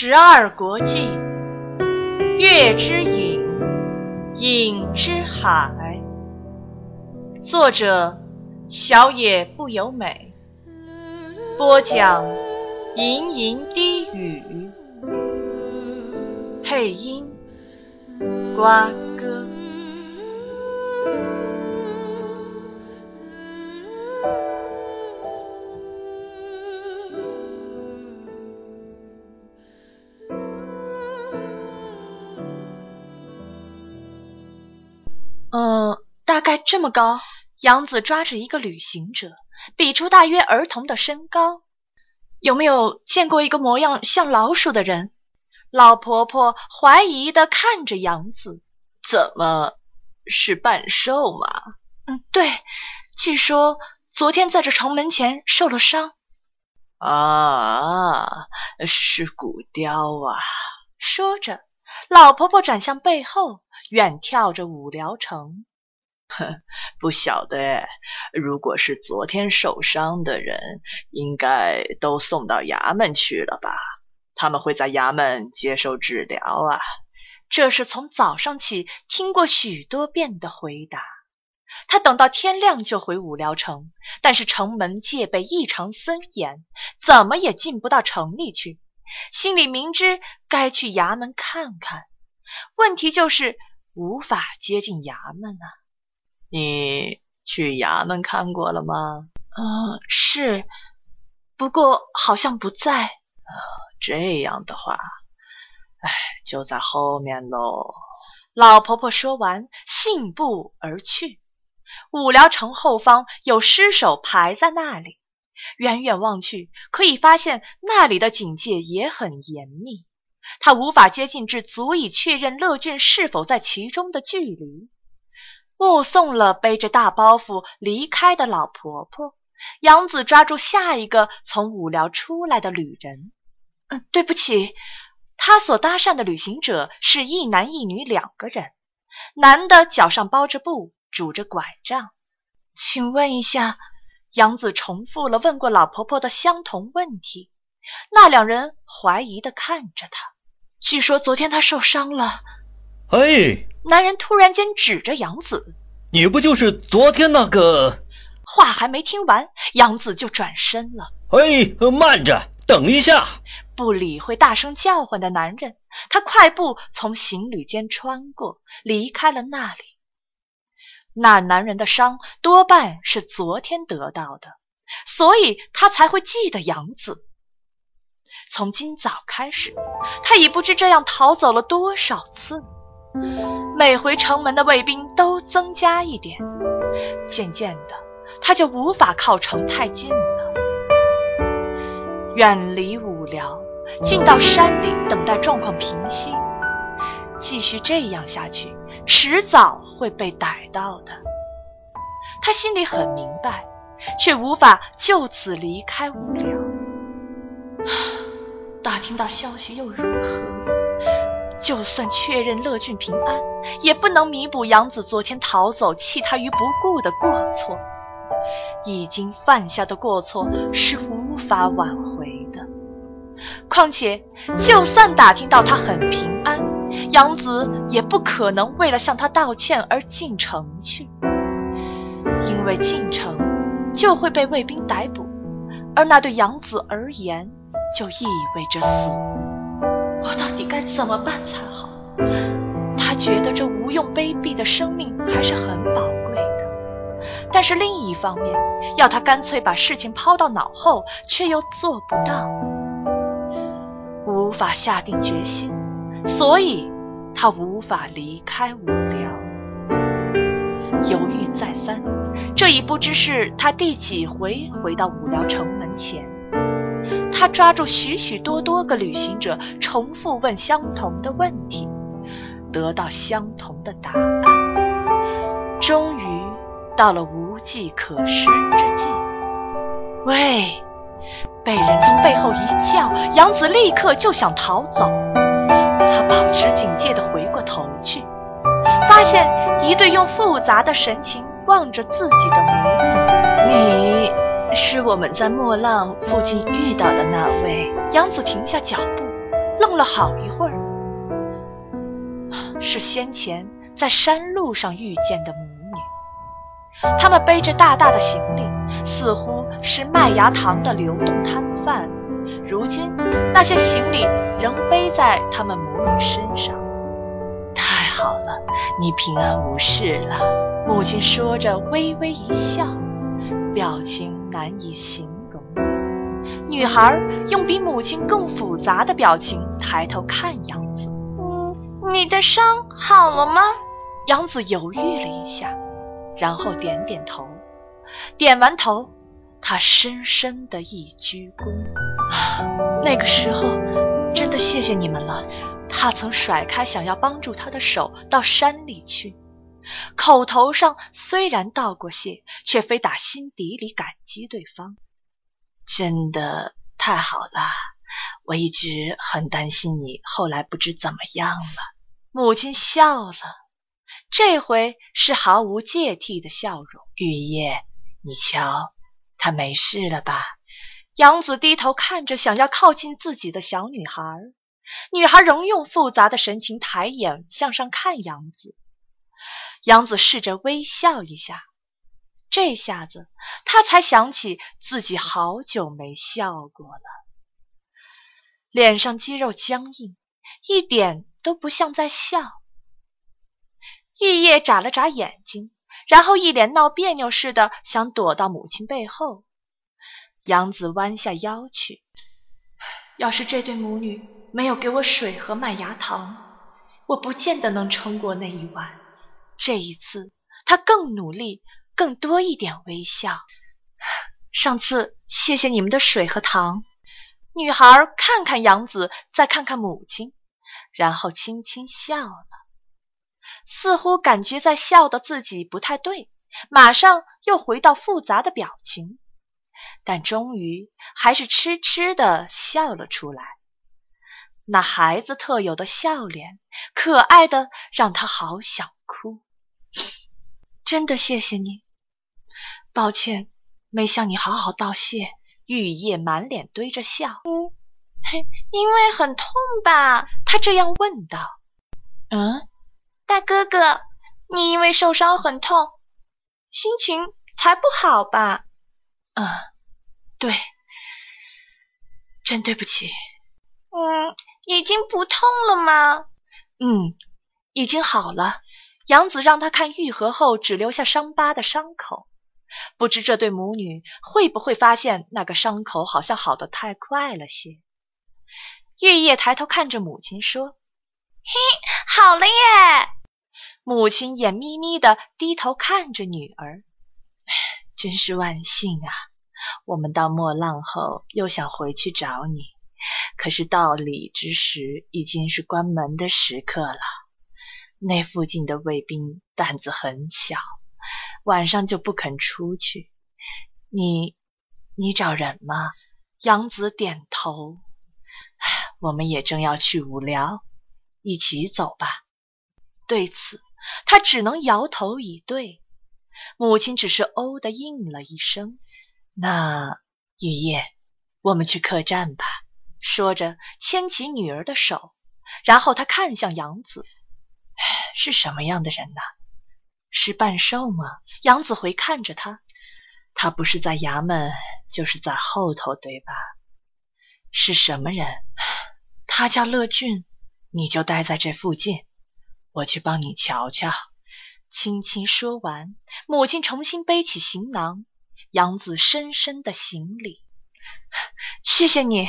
十二国际》月之影，影之海。作者：小野不由美。播讲：吟吟低语。配音：瓜哥。这么高。杨子抓着一个旅行者，比出大约儿童的身高。有没有见过一个模样像老鼠的人？老婆婆怀疑的看着杨子。怎么是半兽吗？嗯，对。据说昨天在这城门前受了伤。啊，是骨雕啊！说着，老婆婆转向背后。远眺着五聊城，哼，不晓得。如果是昨天受伤的人，应该都送到衙门去了吧？他们会在衙门接受治疗啊。这是从早上起听过许多遍的回答。他等到天亮就回五辽城，但是城门戒备异常森严，怎么也进不到城里去。心里明知该去衙门看看，问题就是。无法接近衙门啊！你去衙门看过了吗？嗯，是，不过好像不在。这样的话，哎，就在后面喽。老婆婆说完，信步而去。五寮城后方有尸首排在那里，远远望去，可以发现那里的警戒也很严密。他无法接近至足以确认乐俊是否在其中的距离。目送了背着大包袱离开的老婆婆，杨子抓住下一个从五寮出来的旅人。嗯，对不起，他所搭讪的旅行者是一男一女两个人。男的脚上包着布，拄着拐杖。请问一下，杨子重复了问过老婆婆的相同问题。那两人怀疑的看着他。据说昨天他受伤了。哎！男人突然间指着杨子：“你不就是昨天那个？”话还没听完，杨子就转身了。哎，慢着，等一下！不理会大声叫唤的男人，他快步从行旅间穿过，离开了那里。那男人的伤多半是昨天得到的，所以他才会记得杨子。从今早开始，他已不知这样逃走了多少次。每回城门的卫兵都增加一点，渐渐的，他就无法靠城太近了。远离武辽，进到山里等待状况平息。继续这样下去，迟早会被逮到的。他心里很明白，却无法就此离开武辽。打听到消息又如何？就算确认乐俊平安，也不能弥补杨子昨天逃走弃他于不顾的过错。已经犯下的过错是无法挽回的。况且，就算打听到他很平安，杨子也不可能为了向他道歉而进城去，因为进城就会被卫兵逮捕，而那对杨子而言。就意味着死，我到底该怎么办才好？他觉得这无用卑鄙的生命还是很宝贵的，但是另一方面，要他干脆把事情抛到脑后，却又做不到，无法下定决心，所以他无法离开无聊。犹豫再三，这已不知是他第几回回到五寮城门前。他抓住许许多多个旅行者，重复问相同的问题，得到相同的答案。终于到了无计可施之际，喂！被人从背后一叫，杨子立刻就想逃走。他保持警戒地回过头去，发现一对用复杂的神情望着自己的母女。你。是我们在莫浪附近遇到的那位。杨子停下脚步，愣了好一会儿，是先前在山路上遇见的母女。他们背着大大的行李，似乎是麦芽糖的流动摊贩。如今那些行李仍背在他们母女身上。太好了，你平安无事了。母亲说着，微微一笑，表情难以形容。女孩用比母亲更复杂的表情抬头看杨子：“嗯，你的伤好了吗？”杨子犹豫了一下，然后点点头。点完头，他深深的一鞠躬。那个时候，真的谢谢你们了。他曾甩开想要帮助他的手，到山里去。口头上虽然道过谢，却非打心底里感激对方。真的太好了，我一直很担心你后来不知怎么样了。母亲笑了，这回是毫无芥蒂的笑容。玉叶，你瞧，他没事了吧？杨子低头看着想要靠近自己的小女孩，女孩仍用复杂的神情抬眼向上看杨子。杨子试着微笑一下，这下子他才想起自己好久没笑过了，脸上肌肉僵硬，一点都不像在笑。玉叶眨了眨眼睛，然后一脸闹别扭似的想躲到母亲背后。杨子弯下腰去，要是这对母女没有给我水和麦芽糖，我不见得能撑过那一晚。这一次，他更努力，更多一点微笑。上次谢谢你们的水和糖。女孩看看杨子，再看看母亲，然后轻轻笑了，似乎感觉在笑的自己不太对，马上又回到复杂的表情，但终于还是痴痴的笑了出来。那孩子特有的笑脸，可爱的让他好想哭。真的谢谢你，抱歉没向你好好道谢。玉叶满脸堆着笑，嗯，因为很痛吧？他这样问道。嗯，大哥哥，你因为受伤很痛，心情才不好吧？嗯，对，真对不起。嗯，已经不痛了吗？嗯，已经好了。杨子让他看愈合后只留下伤疤的伤口，不知这对母女会不会发现那个伤口好像好得太快了些。玉叶抬头看着母亲说：“嘿，好了耶！”母亲眼眯眯的低头看着女儿，真是万幸啊！我们到莫浪后又想回去找你，可是到里之时已经是关门的时刻了。那附近的卫兵胆子很小，晚上就不肯出去。你，你找人吗？杨子点头。我们也正要去五寮，一起走吧。对此，他只能摇头以对。母亲只是哦的应了一声。那雨夜，我们去客栈吧。说着，牵起女儿的手，然后他看向杨子。是什么样的人呢？是半兽吗？杨子回看着他，他不是在衙门，就是在后头，对吧？是什么人？他叫乐俊，你就待在这附近，我去帮你瞧瞧。轻轻说完，母亲重新背起行囊，杨子深深的行礼，谢谢你。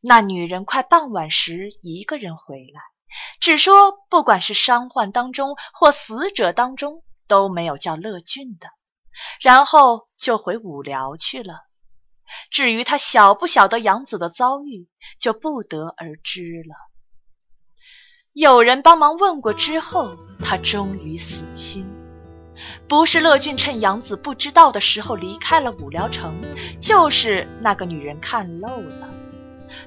那女人快傍晚时一个人回来。只说，不管是伤患当中或死者当中，都没有叫乐俊的，然后就回五寮去了。至于他晓不晓得杨子的遭遇，就不得而知了。有人帮忙问过之后，他终于死心。不是乐俊趁杨子不知道的时候离开了五寮城，就是那个女人看漏了，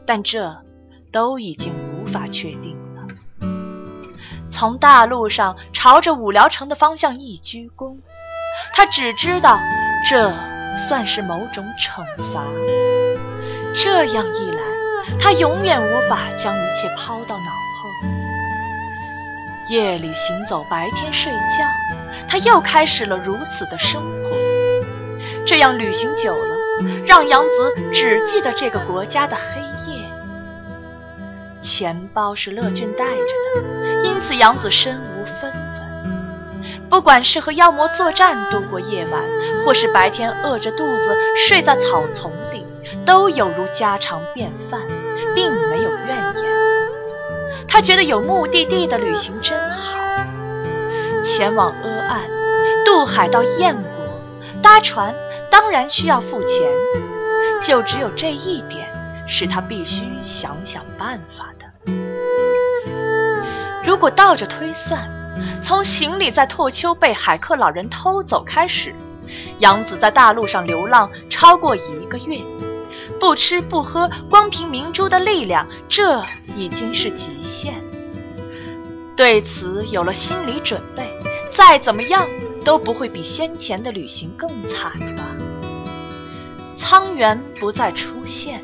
但这都已经无法确定。从大路上朝着五寮城的方向一鞠躬，他只知道这算是某种惩罚。这样一来，他永远无法将一切抛到脑后。夜里行走，白天睡觉，他又开始了如此的生活。这样旅行久了，让杨子只记得这个国家的黑夜。钱包是乐俊带着的，因此杨子身无分文。不管是和妖魔作战度过夜晚，或是白天饿着肚子睡在草丛里，都有如家常便饭，并没有怨言。他觉得有目的地的旅行真好。前往阿岸，渡海到燕国，搭船当然需要付钱，就只有这一点是他必须想想办法的。如果倒着推算，从行李在拓丘被海克老人偷走开始，杨子在大陆上流浪超过一个月，不吃不喝，光凭明珠的力量，这已经是极限。对此有了心理准备，再怎么样都不会比先前的旅行更惨吧。苍原不再出现，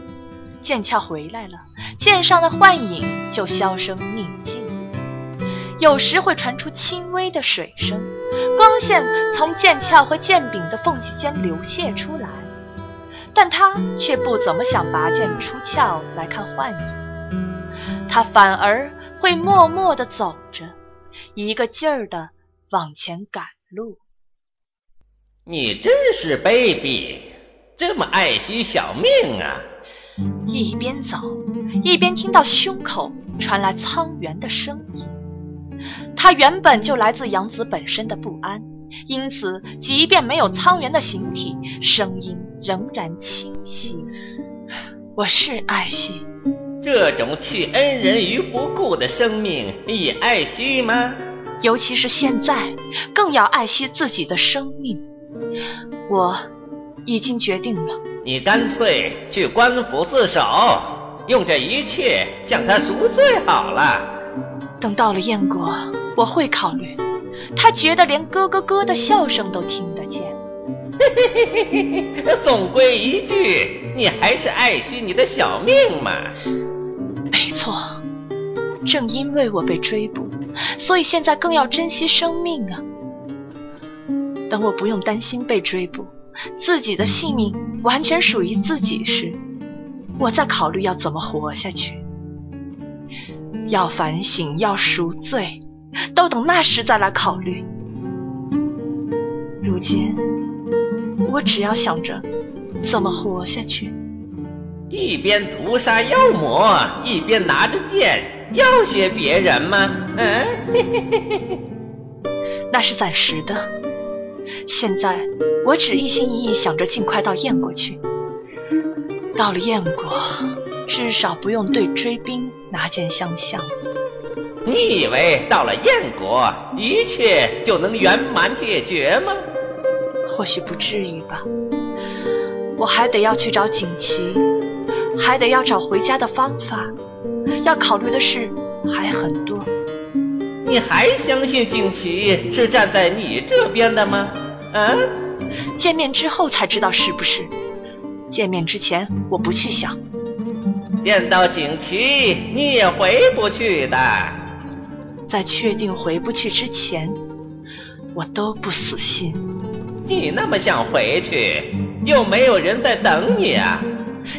剑鞘回来了，剑上的幻影就销声匿迹。有时会传出轻微的水声，光线从剑鞘和剑柄的缝隙间流泻出来，但他却不怎么想拔剑出鞘来看幻影，他反而会默默地走着，一个劲儿地往前赶路。你真是卑鄙，这么爱惜小命啊！一边走，一边听到胸口传来苍原的声音。他原本就来自杨子本身的不安，因此即便没有苍原的形体，声音仍然清晰。我是爱惜这种弃恩人于不顾的生命，也爱惜吗？尤其是现在，更要爱惜自己的生命。我已经决定了。你干脆去官府自首，用这一切将他赎罪好了。等到了燕国，我会考虑。他觉得连咯咯咯的笑声都听得见。总归一句，你还是爱惜你的小命嘛。没错，正因为我被追捕，所以现在更要珍惜生命啊。等我不用担心被追捕，自己的性命完全属于自己时，我再考虑要怎么活下去。要反省，要赎罪，都等那时再来考虑。如今，我只要想着怎么活下去。一边屠杀妖魔，一边拿着剑要挟别人吗？嗯，那是暂时的。现在，我只一心一意想着尽快到燕国去。到了燕国，至少不用对追兵拿剑相向。你以为到了燕国，一切就能圆满解决吗？或许不至于吧。我还得要去找锦旗，还得要找回家的方法，要考虑的事还很多。你还相信锦旗是站在你这边的吗？啊？见面之后才知道是不是。见面之前，我不去想。见到锦旗，你也回不去的。在确定回不去之前，我都不死心。你那么想回去，又没有人在等你啊。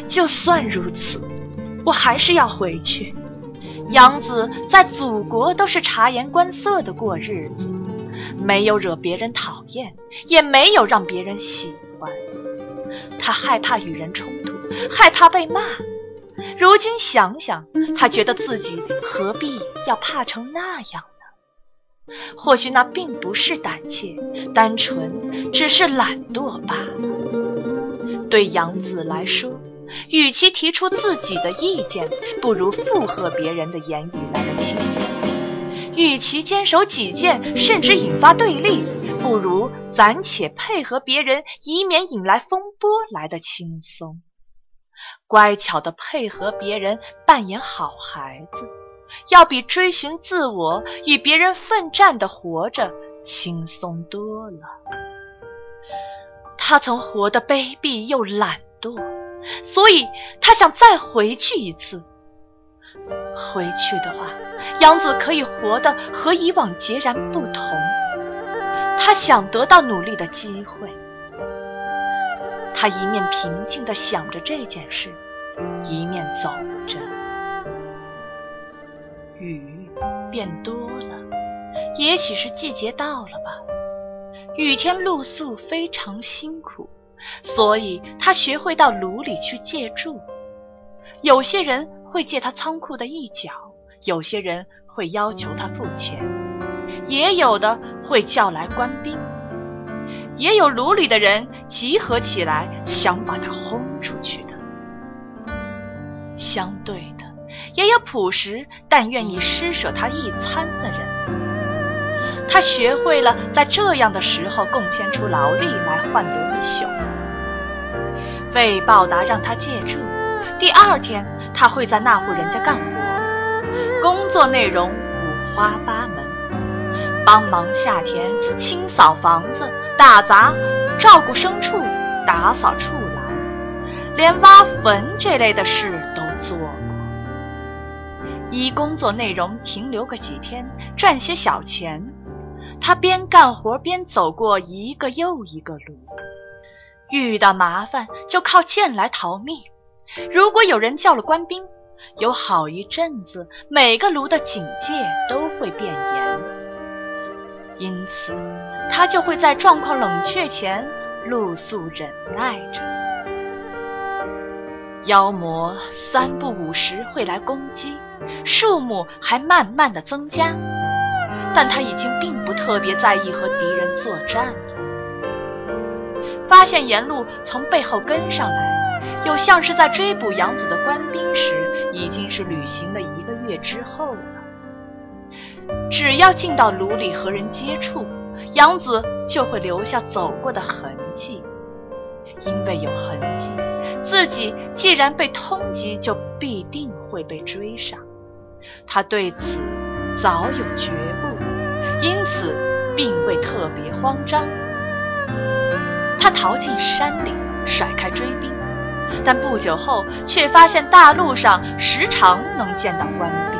就算如此，我还是要回去。杨子在祖国都是察言观色的过日子，没有惹别人讨厌，也没有让别人喜欢。他害怕与人冲突，害怕被骂。如今想想，他觉得自己何必要怕成那样呢？或许那并不是胆怯，单纯只是懒惰罢了。对杨子来说，与其提出自己的意见，不如附和别人的言语来的轻松；与其坚守己见，甚至引发对立，不如暂且配合别人，以免引来风波来的轻松。乖巧的配合别人，扮演好孩子，要比追寻自我、与别人奋战的活着轻松多了。他曾活得卑鄙又懒惰，所以他想再回去一次。回去的话，杨子可以活得和以往截然不同。他想得到努力的机会。他一面平静地想着这件事，一面走着。雨变多了，也许是季节到了吧。雨天露宿非常辛苦，所以他学会到炉里去借住。有些人会借他仓库的一角，有些人会要求他付钱，也有的会叫来官兵，也有炉里的人集合起来想把他轰出去的。相对的，也有朴实但愿意施舍他一餐的人。他学会了在这样的时候贡献出劳力来换得一宿。为报答让他借住，第二天他会在那户人家干活，工作内容五花八门：帮忙下田、清扫房子、打杂、照顾牲畜、打扫畜栏，连挖坟这类的事都做过。依工作内容停留个几天，赚些小钱。他边干活边走过一个又一个炉，遇到麻烦就靠剑来逃命。如果有人叫了官兵，有好一阵子每个炉的警戒都会变严，因此他就会在状况冷却前露宿忍耐着。妖魔三不五时会来攻击，数目还慢慢的增加。但他已经并不特别在意和敌人作战了。发现沿路从背后跟上来，又像是在追捕杨子的官兵时，已经是旅行了一个月之后了。只要进到炉里和人接触，杨子就会留下走过的痕迹。因为有痕迹，自己既然被通缉，就必定会被追上。他对此早有觉悟。因此，并未特别慌张。他逃进山里，甩开追兵，但不久后却发现大路上时常能见到官兵。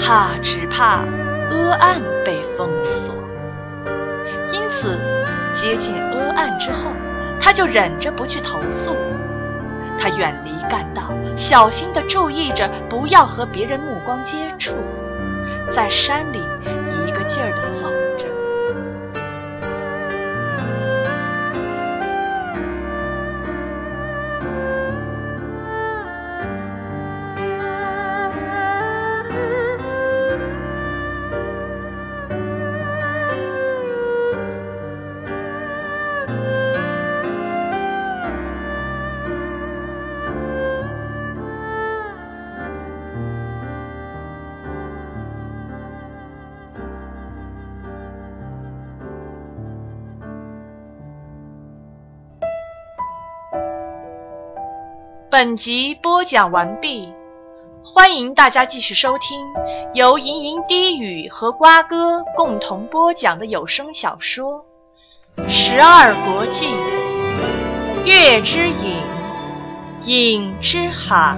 怕只怕阿岸被封锁，因此接近阿岸之后，他就忍着不去投诉。他远离干道，小心地注意着不要和别人目光接触。在山里一个劲儿地走本集播讲完毕，欢迎大家继续收听由吟吟低语和瓜哥共同播讲的有声小说《十二国记·月之影，影之海》。